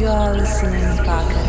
You are listening Pacarangueira.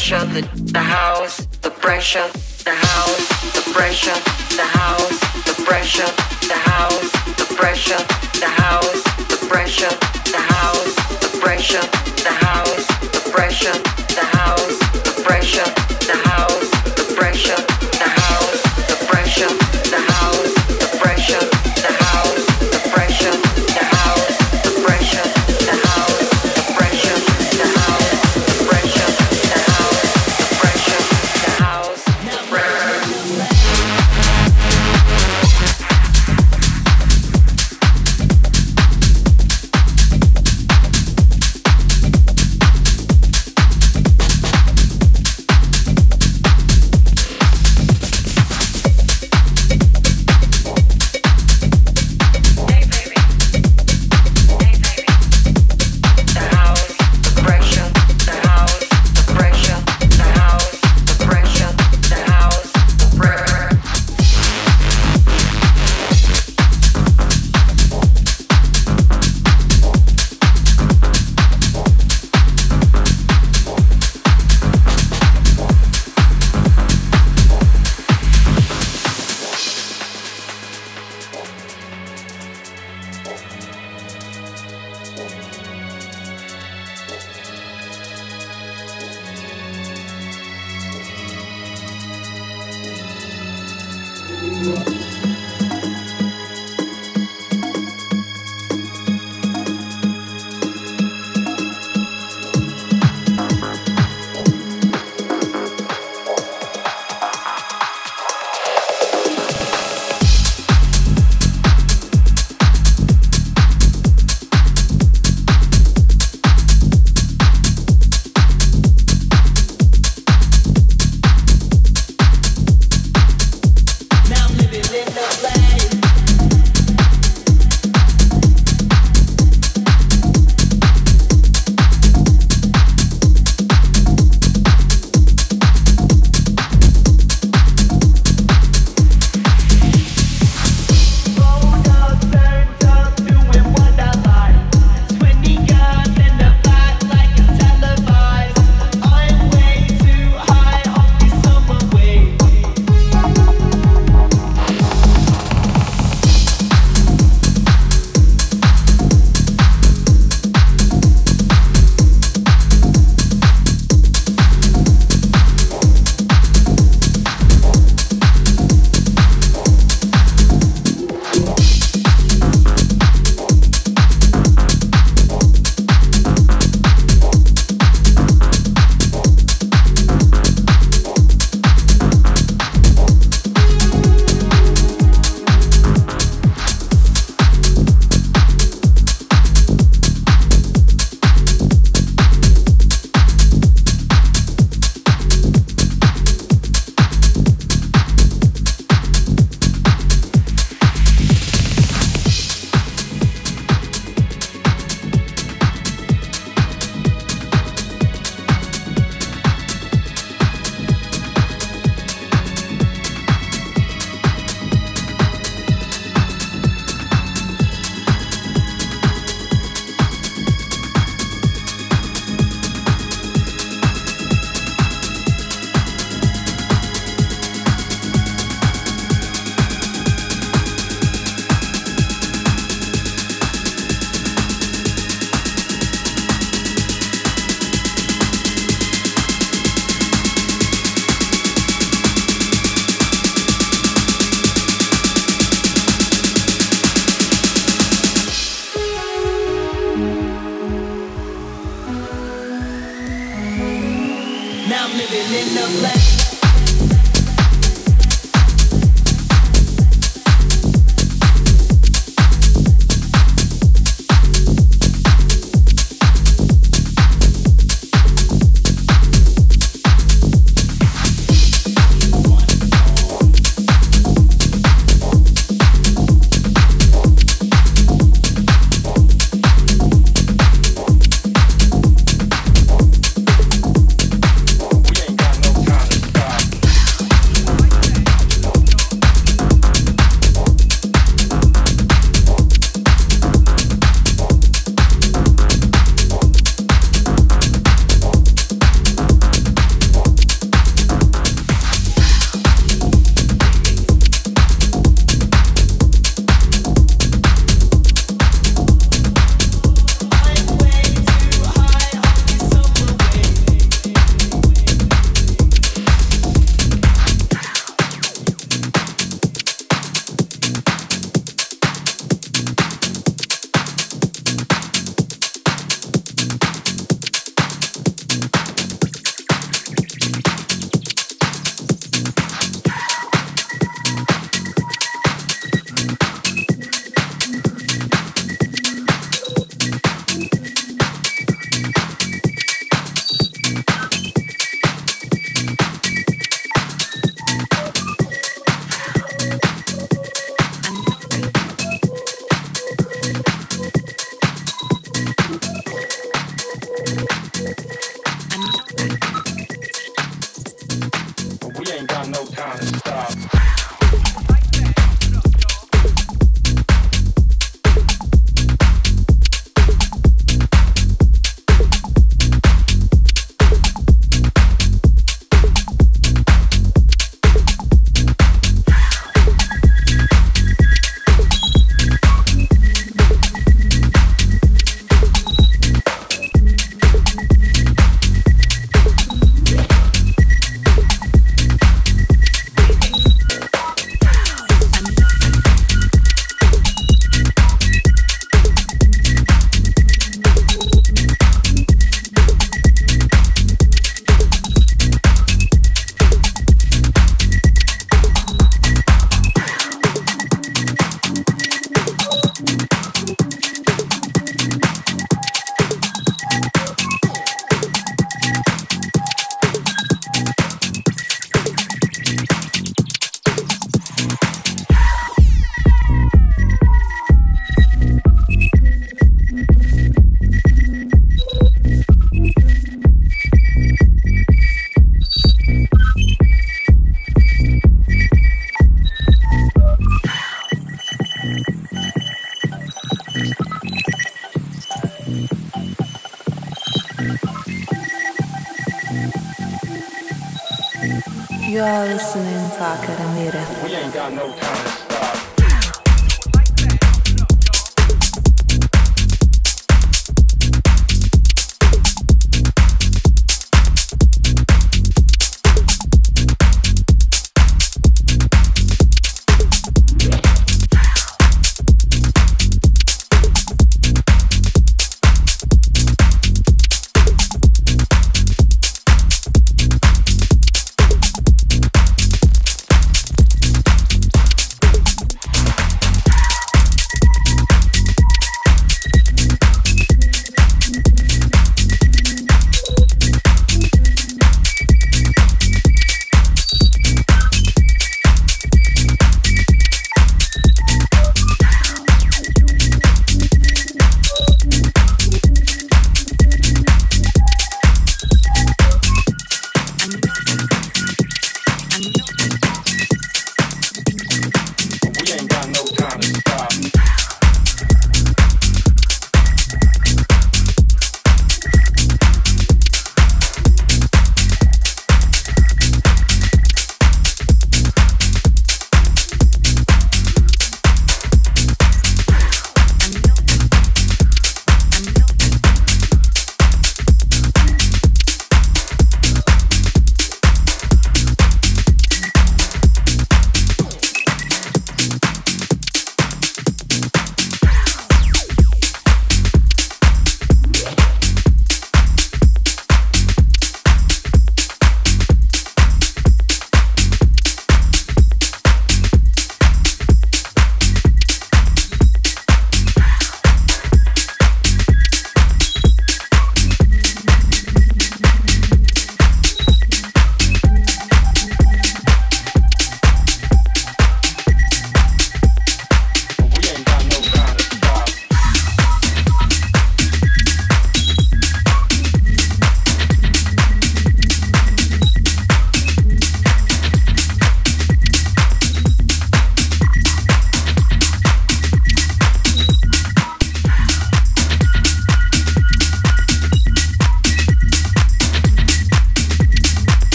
crush the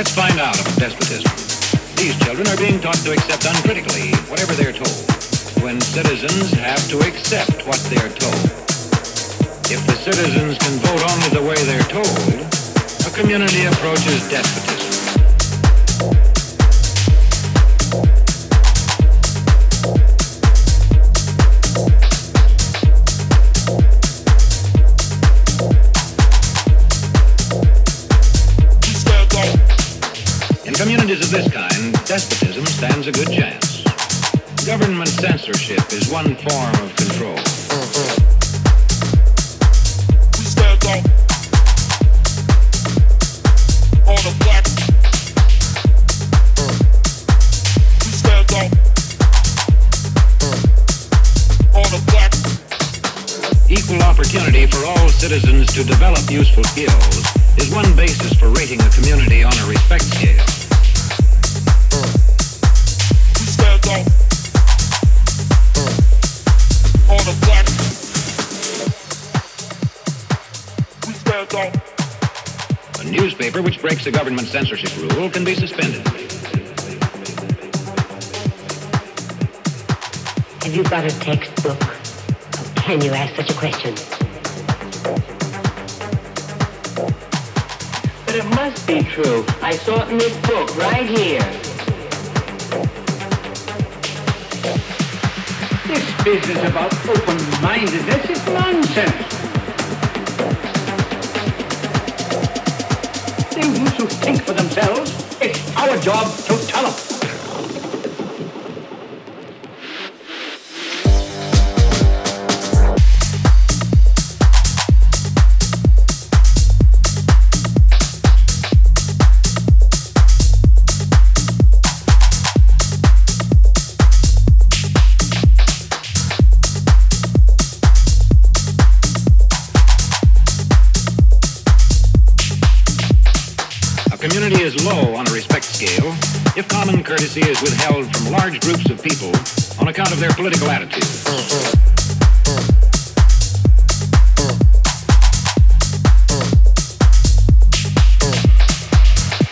Let's find out about despotism. These children are being taught to accept uncritically whatever they're told, when citizens have to accept what they're told. If the citizens can vote only the way they're told, a community approaches despotism. Of this kind, despotism stands a good chance. Government censorship is one form of control. We stand up on the black. We stand up on the black. Equal opportunity for all citizens to develop useful skills is one basis for rating a community on a respect scale. Which breaks the government censorship rule can be suspended. Have you got a textbook? How can you ask such a question? But it must be true. I saw it in this book right here. This business about open-mindedness is nonsense. Think for themselves, it's our job to tell them. Is withheld from large groups of people on account of their political attitudes.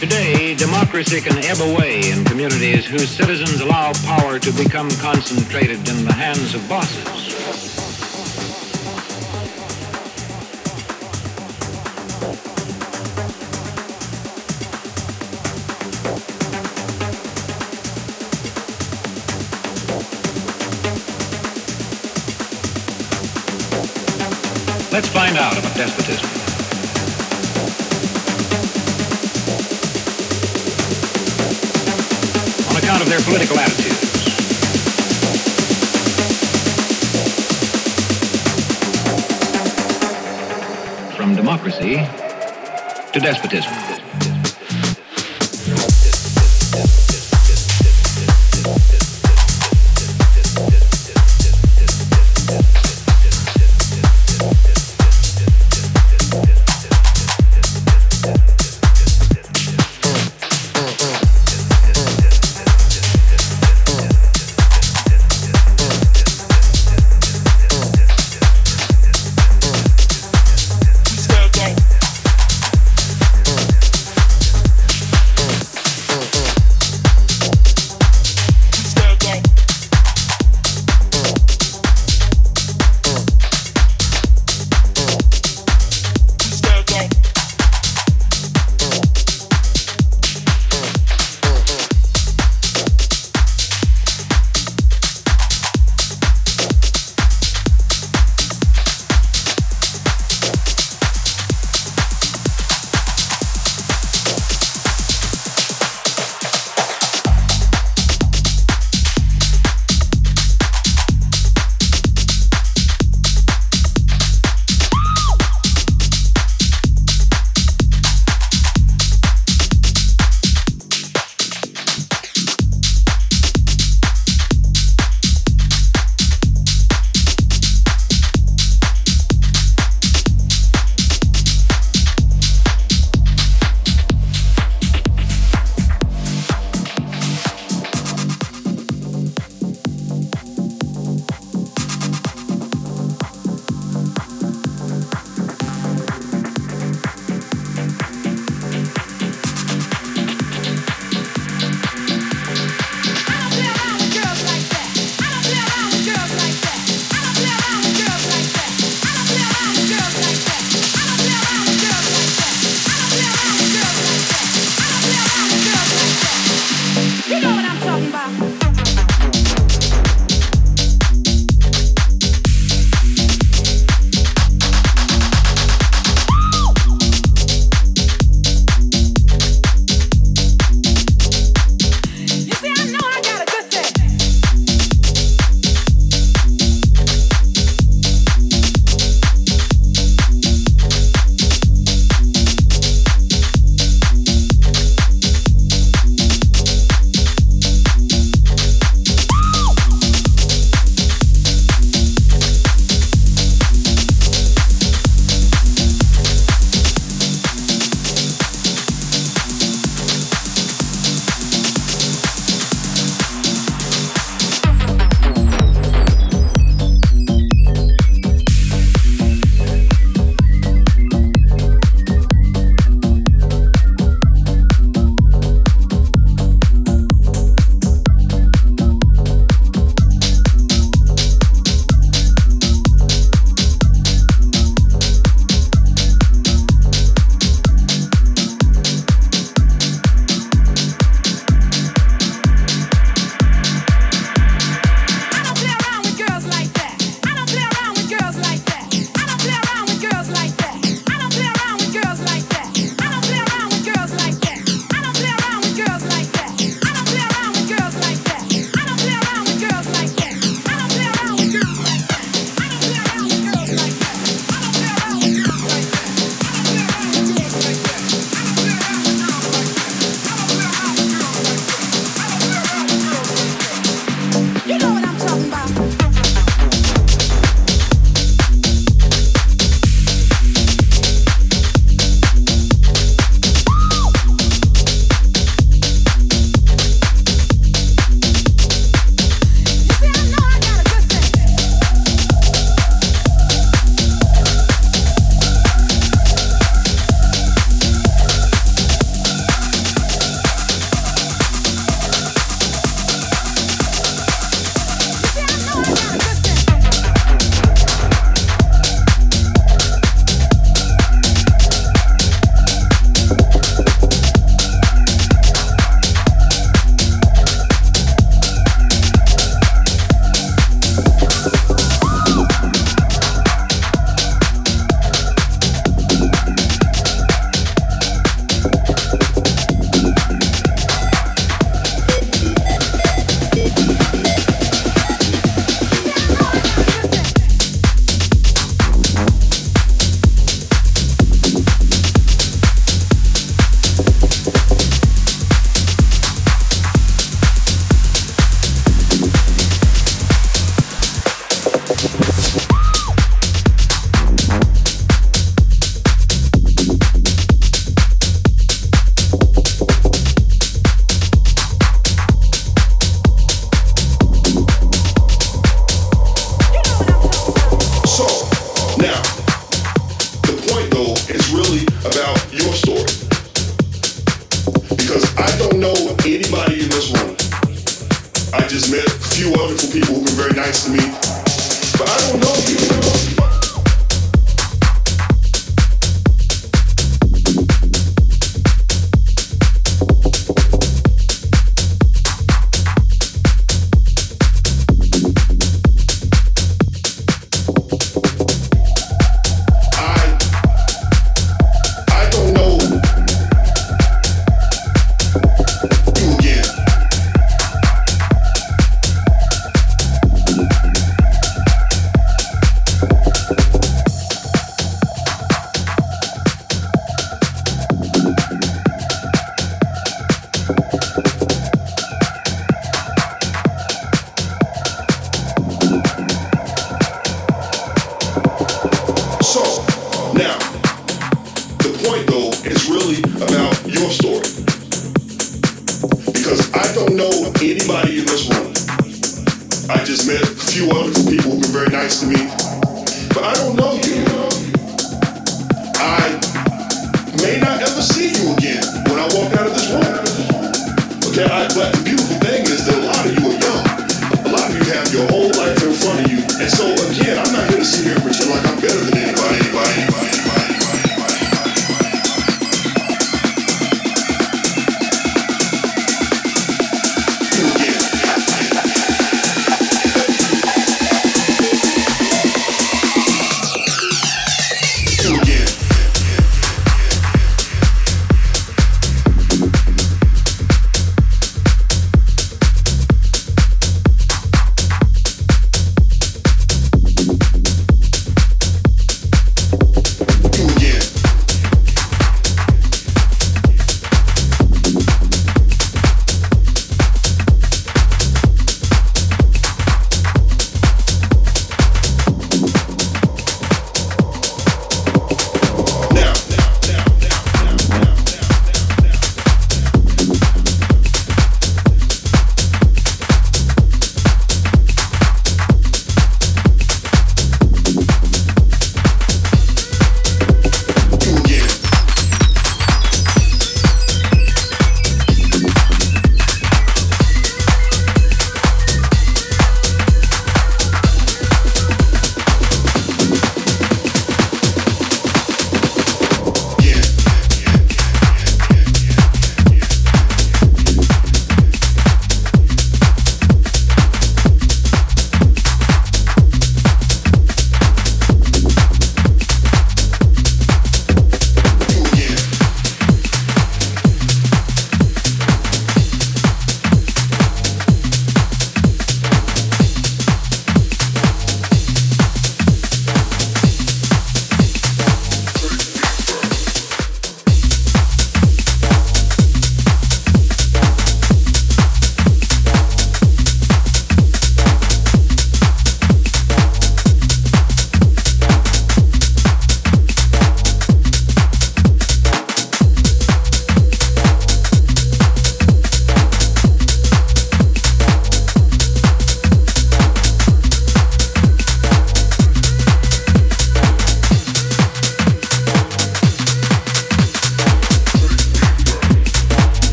Today, democracy can ebb away in communities whose citizens allow power to become concentrated in the hands of bosses. Despotism. On account of their political attitudes. From democracy to despotism.